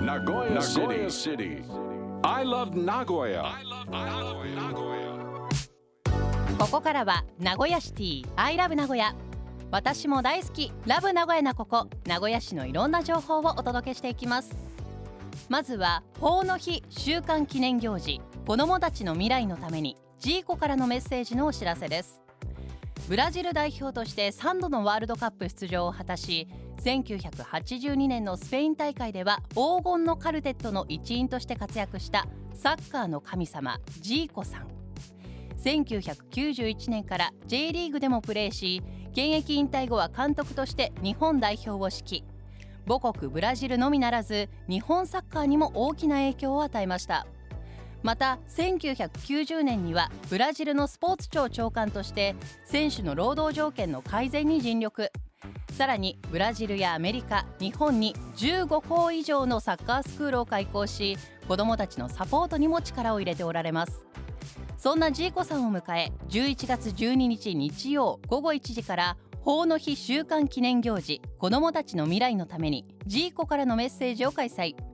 Nagoya, Nagoya City. I love Nagoya. ここからは名古屋シティ I love 名古屋私も大好きラブ名古屋なここ。名古屋市のいろんな情報をお届けしていきます。まずは法の日週間記念行事。子どもたちの未来のためにジーコからのメッセージのお知らせですブラジル代表として3度のワールドカップ出場を果たし1982年のスペイン大会では黄金のカルテットの一員として活躍したサッカーの神様ジーコさん。1991年から J リーグでもプレーし現役引退後は監督として日本代表を指揮。母国ブラジルのみならず日本サッカーにも大きな影響を与えました。また1990年にはブラジルのスポーツ庁長官として選手の労働条件の改善に尽力。さらにブラジルやアメリカ日本に15校以上のサッカースクールを開校し子どもたちのサポートにも力を入れておられます。そんなジーコさんを迎え11月12日日曜午後1時から法の日週間記念行事子どもたちの未来のためにジーコからのメッセージを開催。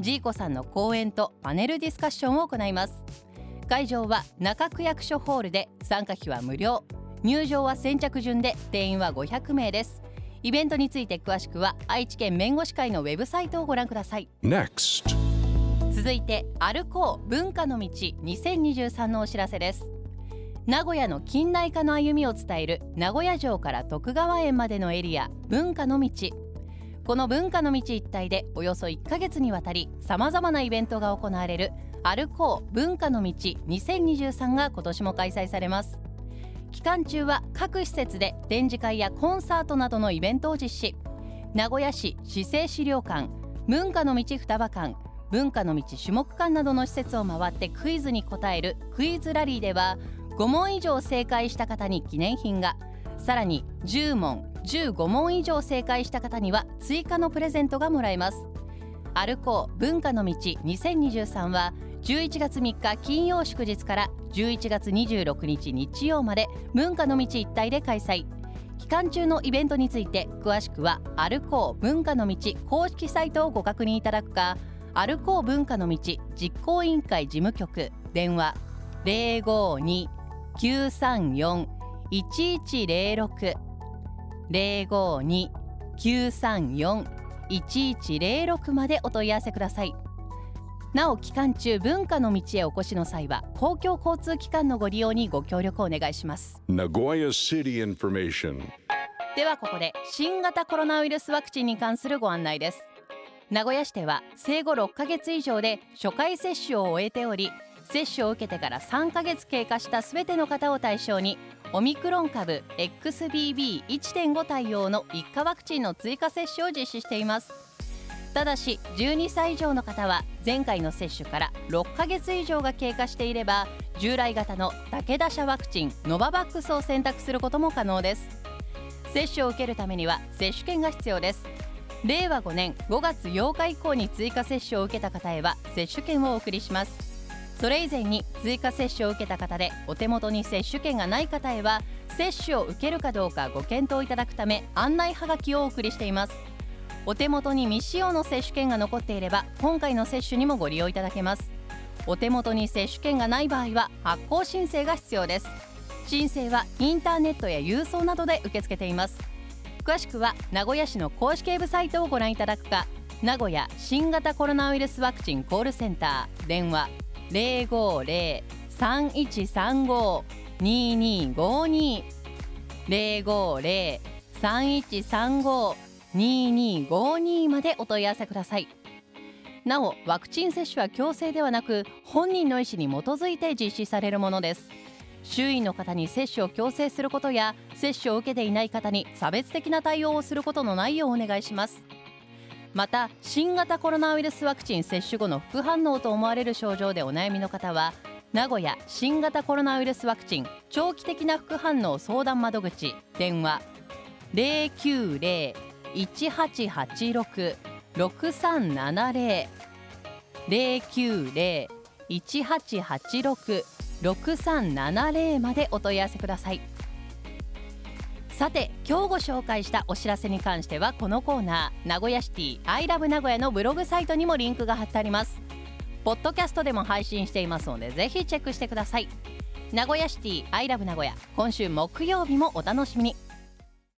ジーコさんの講演とパネルディスカッションを行います。会場は中区役所ホールで参加費は無料入場は先着順で定員は500名です。イベントについて詳しくは愛知県弁護士会のウェブサイトをご覧ください。Next. 続いて歩こう文化の道2023のお知らせです。名古屋の近代化の歩みを伝える名古屋城から徳川園までのエリア文化の道。この文化の道一帯でおよそ1ヶ月にわたりさまざまなイベントが行われる歩こう文化の道2023が今年も開催されます。期間中は各施設で展示会やコンサートなどのイベントを実施。名古屋市市政資料館文化の道双葉館文化の道種目館などの施設を回ってクイズに答えるクイズラリーでは5問以上正解した方に記念品がさらに10問15問以上正解した方には追加のプレゼントがもらえます。歩こう文化の道2023は11月3日金曜祝日から11月26日日曜まで文化の道一帯で開催。期間中のイベントについて詳しくは歩こう文化の道公式サイトをご確認いただくか歩こう文化の道実行委員会事務局電話052-934-1106 052-934-1106までお問い合わせください。なお期間中文化の道へお越しの際は公共交通機関のご利用にご協力をお願いします.ではここで新型コロナウイルスワクチンに関するご案内です。名古屋市では生後6ヶ月以上で初回接種を終えており接種を受けてから3ヶ月経過したすべての方を対象にオミクロン株 XBB.1.5 対応の1価ワクチンの追加接種を実施しています。ただし12歳以上の方は前回の接種から6ヶ月以上が経過していれば従来型の武田社ワクチンノババックスを選択することも可能です。接種を受けるためには接種券が必要です。令和5年5月8日以降に追加接種を受けた方へは接種券をお送りします。それ以前に追加接種を受けた方でお手元に接種券がない方へは接種を受けるかどうかご検討いただくため案内はがきをお送りしています。お手元に未使用の接種券が残っていれば今回の接種にもご利用いただけます。お手元に接種券がない場合は発行申請が必要です。申請はインターネットや郵送などで受け付けています。詳しくは名古屋市の公式ウェブサイトをご覧いただくか名古屋新型コロナウイルスワクチンコールセンター電話050-3135-2252 050-3135-2252までお問い合わせください。なおワクチン接種は強制ではなく本人の意思に基づいて実施されるものです。周囲の方に接種を強制することや接種を受けていない方に差別的な対応をすることのないようお願いします。また新型コロナウイルスワクチン接種後の副反応と思われる症状でお悩みの方は名古屋新型コロナウイルスワクチン長期的な副反応相談窓口電話090-1886-6370 090-1886-6370までお問い合わせください。さて今日ご紹介したお知らせに関してはこのコーナー名古屋シティアイラブ名古屋のブログサイトにもリンクが貼ってあります。ポッドキャストでも配信していますのでぜひチェックしてください。名古屋シティアイラブ名古屋今週木曜日もお楽しみに。